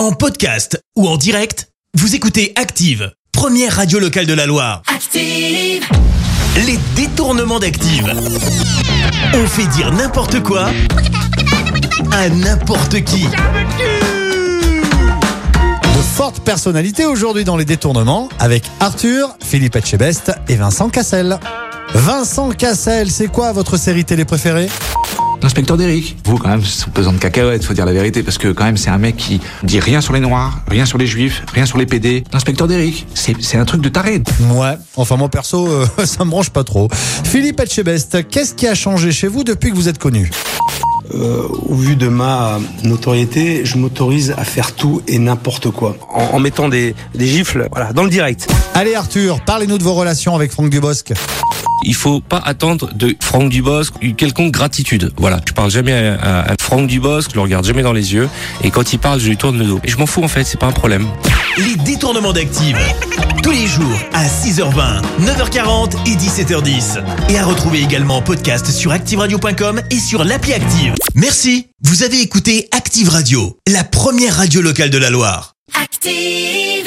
En podcast ou en direct, vous écoutez Active, première radio locale de la Loire. Active, Les détournements d'Active. On fait dire n'importe quoi à n'importe qui. De fortes personnalités aujourd'hui dans les détournements avec Arthur, Philippe Etchebest et Vincent Cassel. Vincent Cassel, c'est quoi votre série télé préférée? L'inspecteur d'Eric. Vous, quand même, c'est pesant de cacahuètes, faut dire la vérité, parce que quand même, c'est un mec qui dit rien sur les noirs, rien sur les juifs, rien sur les PD. L'inspecteur d'Eric, c'est c'est un truc de taré. Ouais, enfin moi perso, euh, ça me branche pas trop. Philippe Etchebest, qu'est-ce qui a changé chez vous depuis que vous êtes connu? Euh, au vu de ma notoriété, je m'autorise à faire tout et n'importe quoi. En, en mettant des, des gifles voilà, dans le direct. Allez Arthur, parlez-nous de vos relations avec Franck Dubosc. Il faut pas attendre de Franck Dubosc une quelconque gratitude. Voilà, je parle jamais à, à- à Franck Dubosc, je le regarde jamais dans les yeux, et quand il parle, je lui tourne le dos. Et je m'en fous en fait, c'est pas un problème. Les détournements d'Active. Tous les jours à 6h20, 9h40 et 17h10. Et à retrouver également en podcast sur ActiveRadio.com et sur l'appli Active. Merci. Vous avez écouté Active Radio, la première radio locale de la Loire. active.